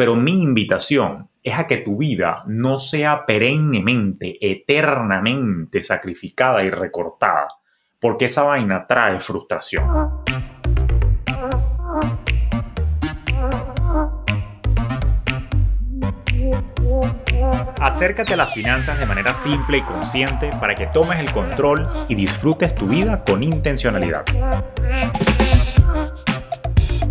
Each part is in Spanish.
Pero mi invitación es a que tu vida no sea perennemente, eternamente sacrificada y recortada, porque esa vaina trae frustración. Acércate a las finanzas de manera simple y consciente para que tomes el control y disfrutes tu vida con intencionalidad.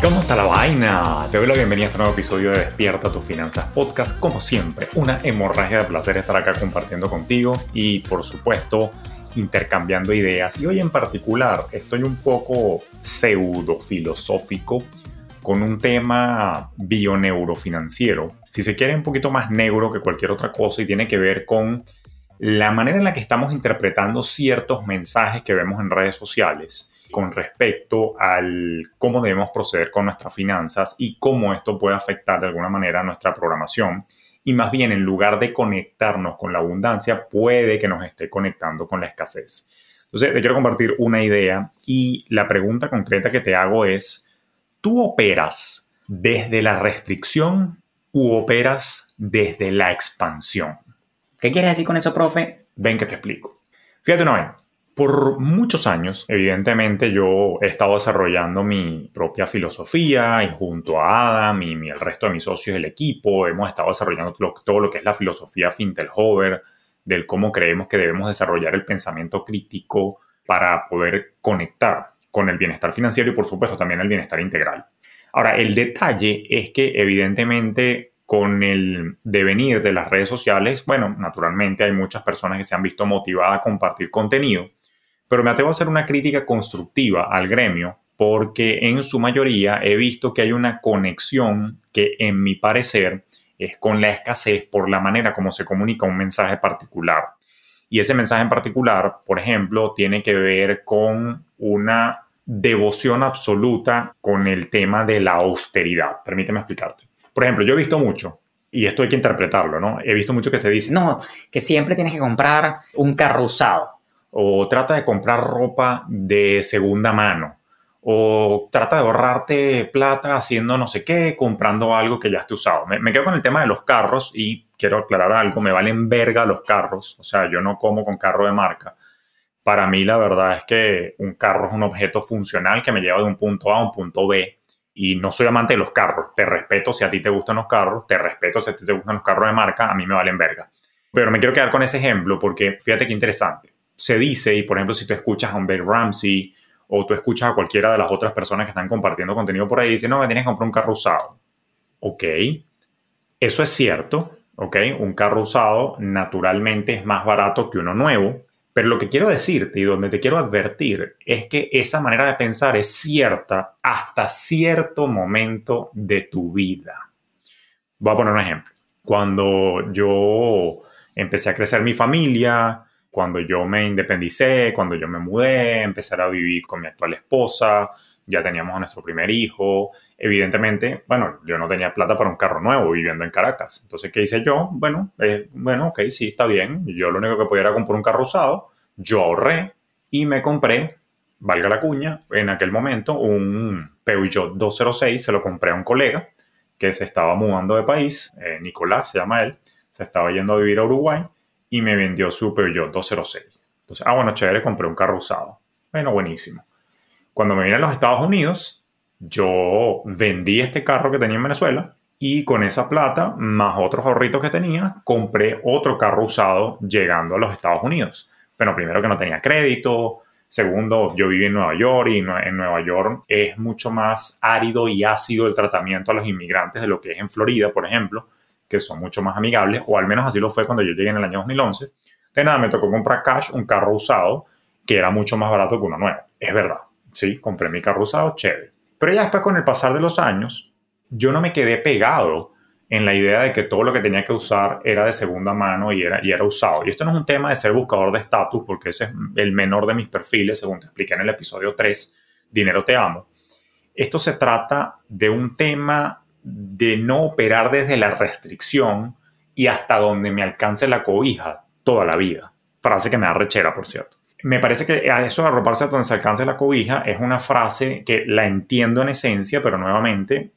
¿Cómo está la vaina? Te doy la bienvenida a este nuevo episodio de Despierta tus finanzas podcast. Como siempre, una hemorragia de placer estar acá compartiendo contigo y por supuesto intercambiando ideas. Y hoy en particular estoy un poco pseudo filosófico con un tema bioneurofinanciero. Si se quiere un poquito más neuro que cualquier otra cosa y tiene que ver con la manera en la que estamos interpretando ciertos mensajes que vemos en redes sociales con respecto al cómo debemos proceder con nuestras finanzas y cómo esto puede afectar de alguna manera nuestra programación. Y más bien, en lugar de conectarnos con la abundancia, puede que nos esté conectando con la escasez. Entonces, te quiero compartir una idea y la pregunta concreta que te hago es, ¿tú operas desde la restricción u operas desde la expansión? ¿Qué quieres decir con eso, profe? Ven que te explico. Fíjate una vez, por muchos años, evidentemente, yo he estado desarrollando mi propia filosofía y junto a Adam y, el resto de mis socios del equipo hemos estado desarrollando todo lo que es la filosofía Fintelhover, del cómo creemos que debemos desarrollar el pensamiento crítico para poder conectar con el bienestar financiero y por supuesto también el bienestar integral. Ahora, el detalle es que evidentemente con el devenir de las redes sociales, bueno, naturalmente hay muchas personas que se han visto motivadas a compartir contenido, pero me atrevo a hacer una crítica constructiva al gremio porque en su mayoría he visto que hay una conexión que en mi parecer es con la escasez por la manera como se comunica un mensaje particular. Y ese mensaje en particular, por ejemplo, tiene que ver con una devoción absoluta con el tema de la austeridad. Permíteme explicarte. Por ejemplo, yo he visto mucho, y esto hay que interpretarlo, ¿no? He visto mucho que se dice... No, que siempre tienes que comprar un carro usado o trata de comprar ropa de segunda mano, o trata de ahorrarte plata haciendo no sé qué, comprando algo que ya esté usado. Me, quedo con el tema de los carros y quiero aclarar algo, me valen verga los carros, o sea, yo no como con carro de marca. Para mí la verdad es que un carro es un objeto funcional que me lleva de un punto A a un punto B y no soy amante de los carros. Te respeto si a ti te gustan los carros, te respeto si a ti te gustan los carros de marca, a mí me valen verga. Pero me quiero quedar con ese ejemplo porque fíjate qué interesante se dice, y por ejemplo, si tú escuchas a un Bill Ramsey o tú escuchas a cualquiera de las otras personas que están compartiendo contenido por ahí, dicen, no, me tienes que comprar un carro usado. Ok, eso es cierto, ok, un carro usado naturalmente es más barato que uno nuevo, pero lo que quiero decirte y donde te quiero advertir es que esa manera de pensar es cierta hasta cierto momento de tu vida. Voy a poner un ejemplo. Cuando yo empecé a crecer mi familia, cuando yo me independicé, cuando yo me mudé, empezar a vivir con mi actual esposa, ya teníamos a nuestro primer hijo. Evidentemente, bueno, yo no tenía plata para un carro nuevo viviendo en Caracas. Entonces, ¿qué hice yo? Bueno, eh, bueno, ok, sí, está bien. Yo lo único que podía era comprar un carro usado. Yo ahorré y me compré, valga la cuña, en aquel momento un Peugeot 206. Se lo compré a un colega que se estaba mudando de país, eh, Nicolás se llama él, se estaba yendo a vivir a Uruguay y me vendió su Peugeot 206. Entonces, ah, bueno, chévere, compré un carro usado. Bueno, buenísimo. Cuando me vine a los Estados Unidos, yo vendí este carro que tenía en Venezuela y con esa plata, más otros ahorritos que tenía, compré otro carro usado llegando a los Estados Unidos. Pero primero que no tenía crédito, segundo, yo viví en Nueva York y en Nueva York es mucho más árido y ácido el tratamiento a los inmigrantes de lo que es en Florida, por ejemplo que son mucho más amigables, o al menos así lo fue cuando yo llegué en el año 2011. De nada, me tocó comprar cash un carro usado que era mucho más barato que uno nuevo. Es verdad, sí, compré mi carro usado, chévere. Pero ya después con el pasar de los años, yo no me quedé pegado en la idea de que todo lo que tenía que usar era de segunda mano y era, y era usado. Y esto no es un tema de ser buscador de estatus, porque ese es el menor de mis perfiles, según te expliqué en el episodio 3, Dinero te amo. Esto se trata de un tema de no operar desde la restricción y hasta donde me alcance la cobija toda la vida. Frase que me da rechera, por cierto. Me parece que eso de arroparse hasta donde se alcance la cobija es una frase que la entiendo en esencia, pero nuevamente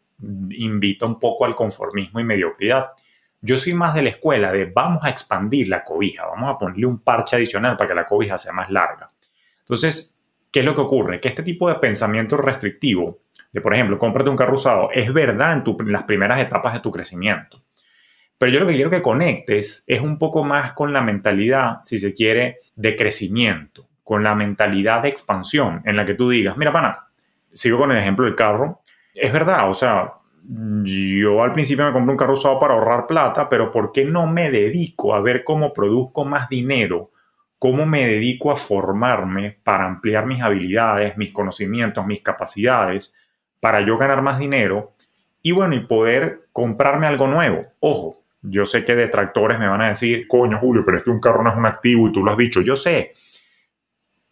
invita un poco al conformismo y mediocridad. Yo soy más de la escuela de vamos a expandir la cobija, vamos a ponerle un parche adicional para que la cobija sea más larga. Entonces, ¿qué es lo que ocurre? Que este tipo de pensamiento restrictivo, de por ejemplo, cómprate un carro usado, es verdad en, en las primeras etapas de tu crecimiento. Pero yo lo que quiero que conectes es un poco más con la mentalidad, si se quiere, de crecimiento, con la mentalidad de expansión, en la que tú digas, mira, pana, sigo con el ejemplo del carro, es verdad, o sea, yo al principio me compré un carro usado para ahorrar plata, pero ¿por qué no me dedico a ver cómo produzco más dinero? ¿Cómo me dedico a formarme para ampliar mis habilidades, mis conocimientos, mis capacidades, para yo ganar más dinero? Y bueno, y poder comprarme algo nuevo. Ojo, yo sé que detractores me van a decir, coño Julio, pero es que un carro no es un activo y tú lo has dicho, yo sé.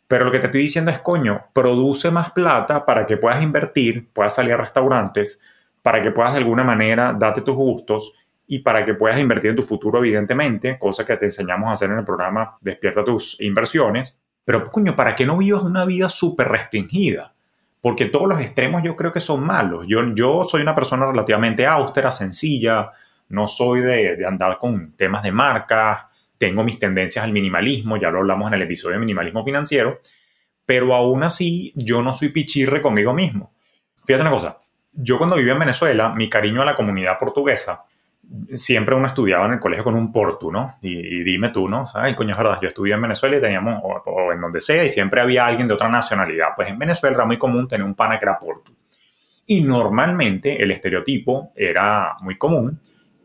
Pero lo que te estoy diciendo es, coño, produce más plata para que puedas invertir, puedas salir a restaurantes, para que puedas de alguna manera darte tus gustos y para que puedas invertir en tu futuro, evidentemente, cosa que te enseñamos a hacer en el programa Despierta tus inversiones. Pero, coño, para que no vivas una vida súper restringida. Porque todos los extremos yo creo que son malos. Yo, soy una persona relativamente austera, sencilla, no soy de, de andar con temas de marcas, tengo mis tendencias al minimalismo, ya lo hablamos en el episodio de minimalismo financiero, pero aún así yo no soy pichirre conmigo mismo. Fíjate una cosa, yo cuando vivía en Venezuela, mi cariño a la comunidad portuguesa, siempre uno estudiaba en el colegio con un portu, ¿no? Y, dime tú, ¿no? Ay, coño, es verdad, yo estudié en Venezuela y teníamos, o, en donde sea, y siempre había alguien de otra nacionalidad. Pues en Venezuela era muy común tener un pana que era. Y normalmente el estereotipo era muy común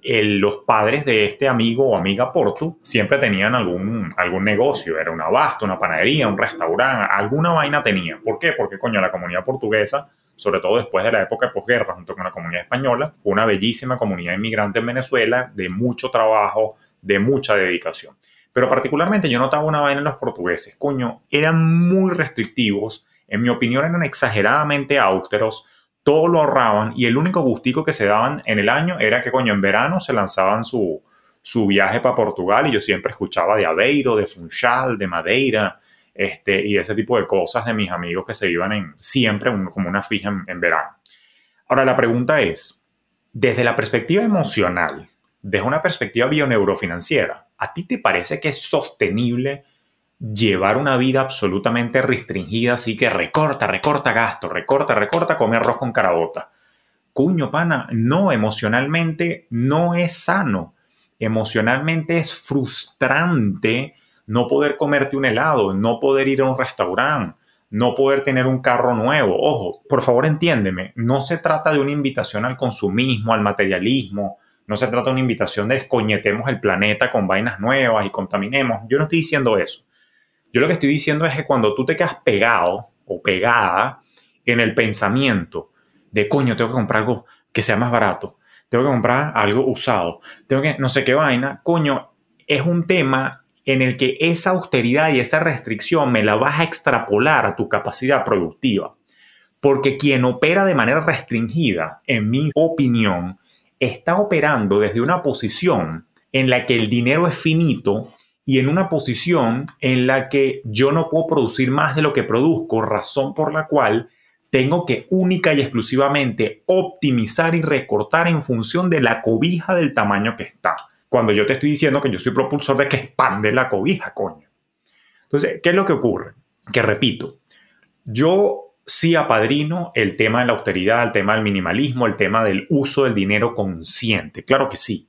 los padres de este amigo o amiga Portu siempre tenían algún, algún negocio, era un abasto, una panadería, un restaurante, alguna vaina tenía. ¿Por qué? Porque, coño, la comunidad portuguesa, sobre todo después de la época de posguerra, junto con la comunidad española, fue una bellísima comunidad inmigrante en Venezuela, de mucho trabajo, de mucha dedicación. Pero particularmente yo notaba una vaina en los portugueses, coño, eran muy restrictivos, en mi opinión eran exageradamente austeros, todo lo ahorraban y el único gustico que se daban en el año era que, coño, en verano se lanzaban su, su viaje para Portugal y yo siempre escuchaba de Aveiro, de Funchal, de Madeira, este, y ese tipo de cosas de mis amigos que se iban en, siempre como una fija en, verano. Ahora, la pregunta es, desde la perspectiva emocional, desde una perspectiva bioneurofinanciera, ¿a ti te parece que es sostenible llevar una vida absolutamente restringida, así que recorta, recorta gasto, recorta, recorta comer arroz con carabota. Cuño, pana, no, emocionalmente no es sano. Emocionalmente es frustrante no poder comerte un helado, no poder ir a un restaurante, no poder tener un carro nuevo. Ojo, por favor entiéndeme, no se trata de una invitación al consumismo, al materialismo, no se trata de una invitación de escoñetemos el planeta con vainas nuevas y contaminemos. Yo no estoy diciendo eso. Yo lo que estoy diciendo es que cuando tú te quedas pegado o pegada en el pensamiento de coño, tengo que comprar algo que sea más barato, tengo que comprar algo usado, tengo que no sé qué vaina, coño, es un tema en el que esa austeridad y esa restricción me la vas a extrapolar a tu capacidad productiva. Porque quien opera de manera restringida, en mi opinión, está operando desde una posición en la que el dinero es finito y en una posición en la que yo no puedo producir más de lo que produzco, razón por la cual tengo que única y exclusivamente optimizar y recortar en función de la cobija del tamaño que está. Cuando yo te estoy diciendo que yo soy propulsor de que expande la cobija, coño. Entonces, ¿qué es lo que ocurre? Que repito, yo sí apadrino el tema de la austeridad, el tema del minimalismo, el tema del uso del dinero consciente. Claro que sí.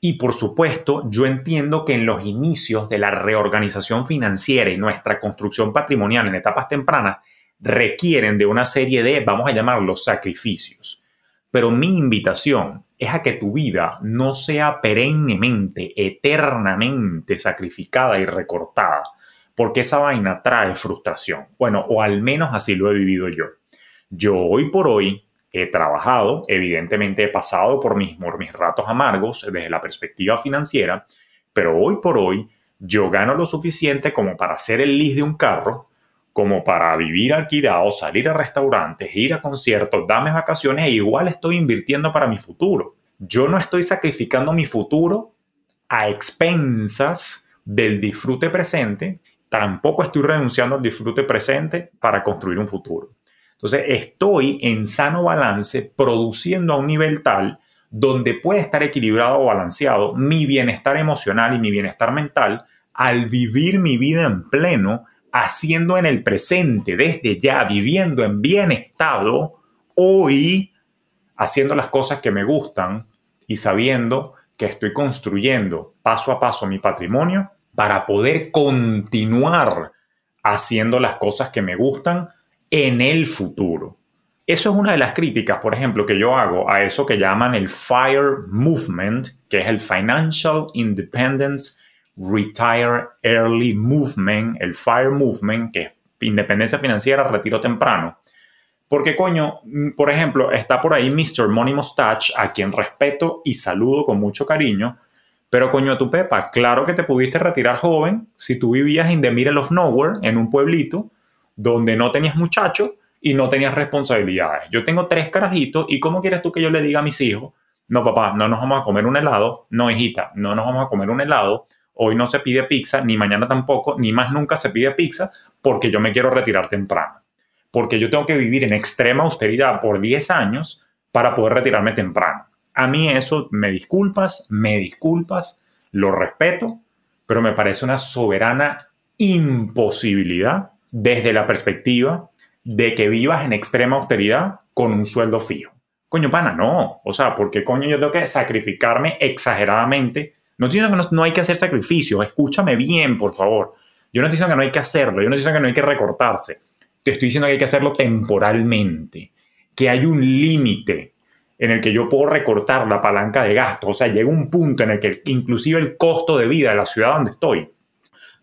Y por supuesto, yo entiendo que en los inicios de la reorganización financiera y nuestra construcción patrimonial en etapas tempranas requieren de una serie de, vamos a llamarlos, sacrificios. Pero mi invitación es a que tu vida no sea perennemente, eternamente sacrificada y recortada, porque esa vaina trae frustración. Bueno, o al menos así lo he vivido yo. Yo hoy por hoy he trabajado, evidentemente he pasado por mis, por mis ratos amargos desde la perspectiva financiera, pero hoy por hoy yo gano lo suficiente como para hacer el list de un carro, como para vivir alquilado, salir a restaurantes, ir a conciertos, darme vacaciones e igual estoy invirtiendo para mi futuro. Yo no estoy sacrificando mi futuro a expensas del disfrute presente, tampoco estoy renunciando al disfrute presente para construir un futuro. Entonces estoy en sano balance produciendo a un nivel tal donde puede estar equilibrado o balanceado mi bienestar emocional y mi bienestar mental al vivir mi vida en pleno, haciendo en el presente, desde ya, viviendo en bienestar, hoy, haciendo las cosas que me gustan y sabiendo que estoy construyendo paso a paso mi patrimonio para poder continuar haciendo las cosas que me gustan en el futuro. Eso es una de las críticas, por ejemplo, que yo hago a eso que llaman el FIRE Movement, que es el Financial Independence Retire Early Movement, el FIRE Movement, que es independencia financiera, retiro temprano. Porque, coño, mm, por ejemplo, está por ahí Mr. Money Mustache, a quien respeto y saludo con mucho cariño. Pero, coño, tu Pepa, claro que te pudiste retirar joven si tú vivías in the middle of nowhere, en un pueblito, donde no tenías muchachos y no tenías responsabilidades. Yo tengo tres carajitos y ¿cómo quieres tú que yo le diga a mis hijos? No, papá, no nos vamos a comer un helado. No, hijita, no nos vamos a comer un helado. Hoy no se pide pizza, ni mañana tampoco, ni más nunca se pide pizza porque yo me quiero retirar temprano. Porque yo tengo que vivir en extrema austeridad por 10 años para poder retirarme temprano. A mí eso, me disculpas, me disculpas, lo respeto, pero me parece una soberana imposibilidad desde la perspectiva de que vivas en extrema austeridad con un sueldo fijo. Coño, pana, no. O sea, porque coño yo tengo que sacrificarme exageradamente. No estoy diciendo que no, hay que hacer sacrificios. Escúchame bien, por favor. Yo no estoy diciendo que no hay que hacerlo. Yo no estoy diciendo que no hay que recortarse. Te estoy diciendo que hay que hacerlo temporalmente. Que hay un límite en el que yo puedo recortar la palanca de gasto. O sea, llega un punto en el que inclusive el costo de vida de la ciudad donde estoy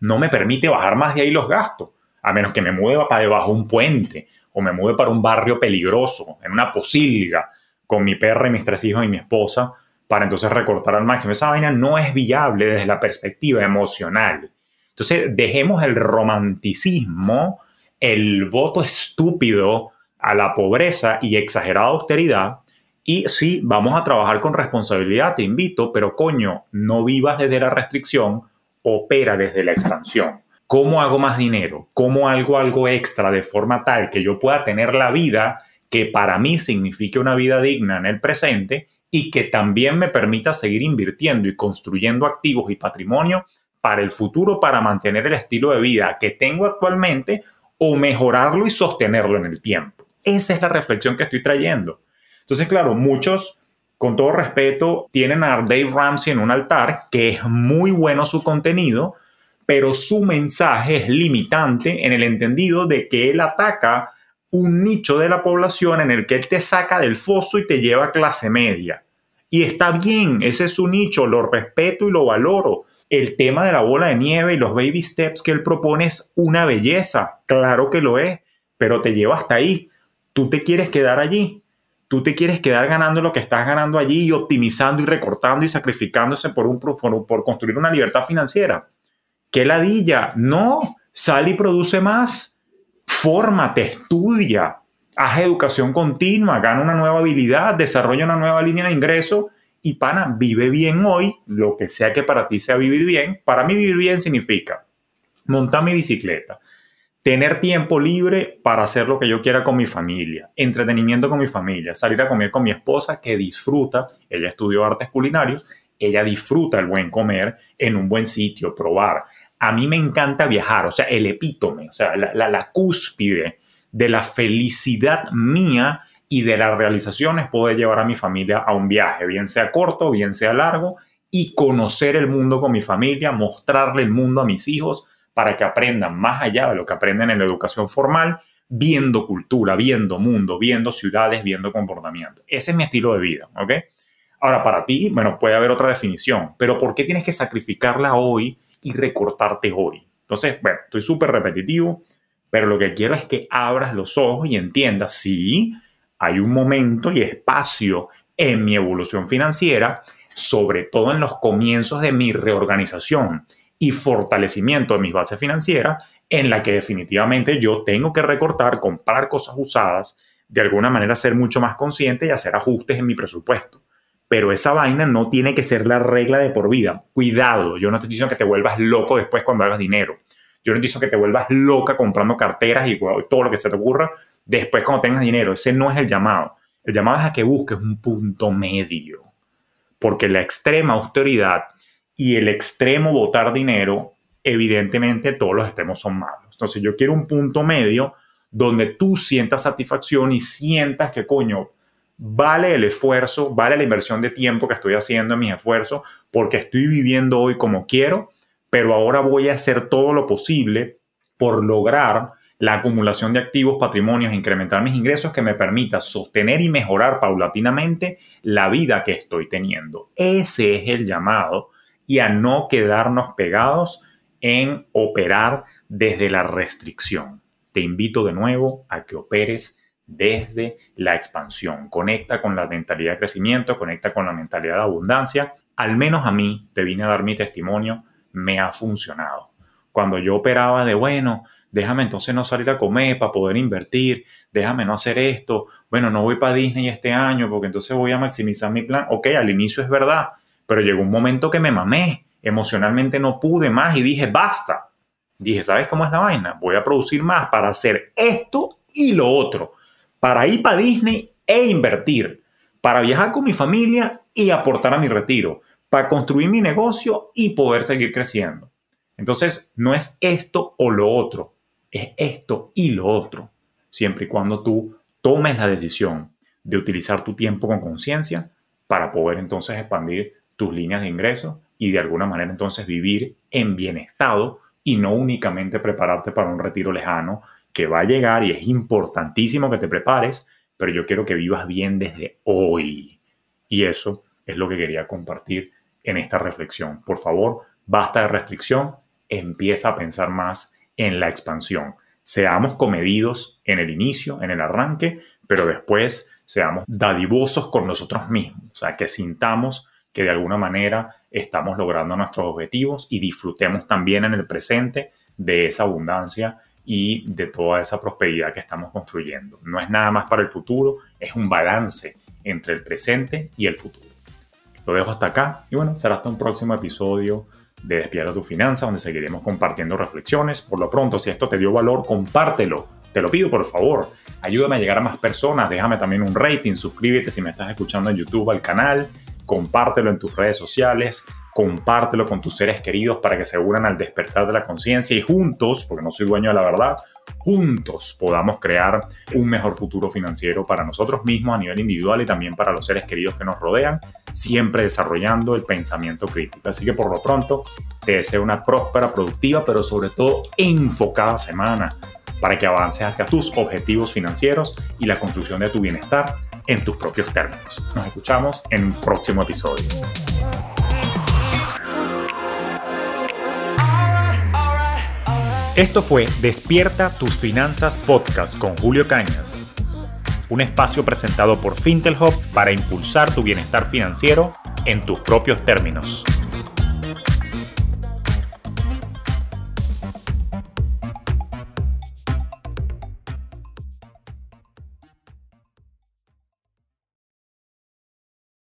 no me permite bajar más de ahí los gastos a menos que me mueva para debajo de un puente o me mueva para un barrio peligroso, en una posilga, con mi perra y mis tres hijos y mi esposa, para entonces recortar al máximo. Esa vaina no es viable desde la perspectiva emocional. Entonces, dejemos el romanticismo, el voto estúpido a la pobreza y exagerada austeridad. Y sí, vamos a trabajar con responsabilidad, te invito, pero coño, no vivas desde la restricción, opera desde la expansión. ¿Cómo hago más dinero? ¿Cómo hago algo extra de forma tal que yo pueda tener la vida que para mí signifique una vida digna en el presente y que también me permita seguir invirtiendo y construyendo activos y patrimonio para el futuro para mantener el estilo de vida que tengo actualmente o mejorarlo y sostenerlo en el tiempo? Esa es la reflexión que estoy trayendo. Entonces, claro, muchos, con todo respeto, tienen a Dave Ramsey en un altar, que es muy bueno su contenido, pero su mensaje es limitante en el entendido de que él ataca un nicho de la población en el que él te saca del foso y te lleva a clase media. Y está bien, ese es su nicho, lo respeto y lo valoro. El tema de la bola de nieve y los baby steps que él propone es una belleza, claro que lo es, pero te lleva hasta ahí. Tú te quieres quedar allí, tú te quieres quedar ganando lo que estás ganando allí y optimizando y recortando y sacrificándose por, un, por, construir una libertad financiera. ¿Qué ladilla? No, sal y produce más. Fórmate, estudia, haz educación continua, gana una nueva habilidad, desarrolla una nueva línea de ingreso y pana, vive bien hoy, lo que sea que para ti sea vivir bien. Para mí vivir bien significa montar mi bicicleta, tener tiempo libre para hacer lo que yo quiera con mi familia, entretenimiento con mi familia, salir a comer con mi esposa que disfruta, ella estudió artes culinarios, ella disfruta el buen comer en un buen sitio, probar a mí me encanta viajar, o sea, el epítome, o sea, la, cúspide de la felicidad mía y de las realizaciones poder llevar a mi familia a un viaje, bien sea corto, bien sea largo, y conocer el mundo con mi familia, mostrarle el mundo a mis hijos para que aprendan más allá de lo que aprenden en la educación formal, viendo cultura, viendo mundo, viendo ciudades, viendo comportamiento. Ese es mi estilo de vida, ¿ok? Ahora, para ti, bueno, puede haber otra definición, pero ¿por qué tienes que sacrificarla hoy y recortarte hoy. Entonces, bueno, estoy súper repetitivo, pero lo que quiero es que abras los ojos y entiendas, sí, hay un momento y espacio en mi evolución financiera, sobre todo en los comienzos de mi reorganización y fortalecimiento de mis bases financieras, en la que definitivamente yo tengo que recortar, comprar cosas usadas, de alguna manera ser mucho más consciente y hacer ajustes en mi presupuesto. Pero esa vaina no tiene que ser la regla de por vida. Cuidado, yo no te diciendo que te vuelvas loco después cuando hagas dinero. Yo no te digo que te vuelvas loca comprando carteras y todo lo que se te ocurra después cuando tengas dinero. Ese no es el llamado. El llamado es a que busques un punto medio. Porque la extrema austeridad y el extremo botar dinero, evidentemente todos los extremos son malos. Entonces yo quiero un punto medio donde tú sientas satisfacción y sientas que, coño, vale el esfuerzo, vale la inversión de tiempo que estoy haciendo en mis esfuerzos, porque estoy viviendo hoy como quiero, pero ahora voy a hacer todo lo posible por lograr la acumulación de activos, patrimonios, incrementar mis ingresos que me permita sostener y mejorar paulatinamente la vida que estoy teniendo. Ese es el llamado y a no quedarnos pegados en operar desde la restricción. Te invito de nuevo a que operes desde la expansión. Conecta con la mentalidad de crecimiento, conecta con la mentalidad de abundancia. Al menos a mí, te vine a dar mi testimonio, me ha funcionado. Cuando yo operaba de, bueno, déjame entonces no salir a comer para poder invertir, déjame no hacer esto, bueno, no voy para Disney este año porque entonces voy a maximizar mi plan. Ok, al inicio es verdad, pero llegó un momento que me mamé, emocionalmente no pude más y dije, basta. Dije, ¿sabes cómo es la vaina? Voy a producir más para hacer esto y lo otro, para ir para Disney e invertir, para viajar con mi familia y aportar a mi retiro, para construir mi negocio y poder seguir creciendo. Entonces, no es esto o lo otro, es esto y lo otro, siempre y cuando tú tomes la decisión de utilizar tu tiempo con conciencia para poder entonces expandir tus líneas de ingreso y de alguna manera entonces vivir en bienestar y no únicamente prepararte para un retiro lejano que va a llegar y es importantísimo que te prepares, pero yo quiero que vivas bien desde hoy. Y eso es lo que quería compartir en esta reflexión. Por favor, basta de restricción, empieza a pensar más en la expansión. Seamos comedidos en el inicio, en el arranque, pero después seamos dadivosos con nosotros mismos. O sea, que sintamos que de alguna manera estamos logrando nuestros objetivos y disfrutemos también en el presente de esa abundancia y de toda esa prosperidad que estamos construyendo. No es nada más para el futuro, es un balance entre el presente y el futuro. Lo dejo hasta acá y bueno, será hasta un próximo episodio de Despierta tu Finanza, donde seguiremos compartiendo reflexiones. Por lo pronto, si esto te dio valor, compártelo. Te lo pido por favor. Ayúdame a llegar a más personas. Déjame también un rating. Suscríbete si me estás escuchando en YouTube al canal. Compártelo en tus redes sociales compártelo con tus seres queridos para que se unan al despertar de la conciencia y juntos, porque no soy dueño de la verdad, juntos podamos crear un mejor futuro financiero para nosotros mismos a nivel individual y también para los seres queridos que nos rodean, siempre desarrollando el pensamiento crítico. Así que por lo pronto te deseo una próspera, productiva, pero sobre todo enfocada semana para que avances hacia tus objetivos financieros y la construcción de tu bienestar en tus propios términos. Nos escuchamos en un próximo episodio. Esto fue Despierta tus finanzas podcast con Julio Cañas, un espacio presentado por Fintelhop para impulsar tu bienestar financiero en tus propios términos.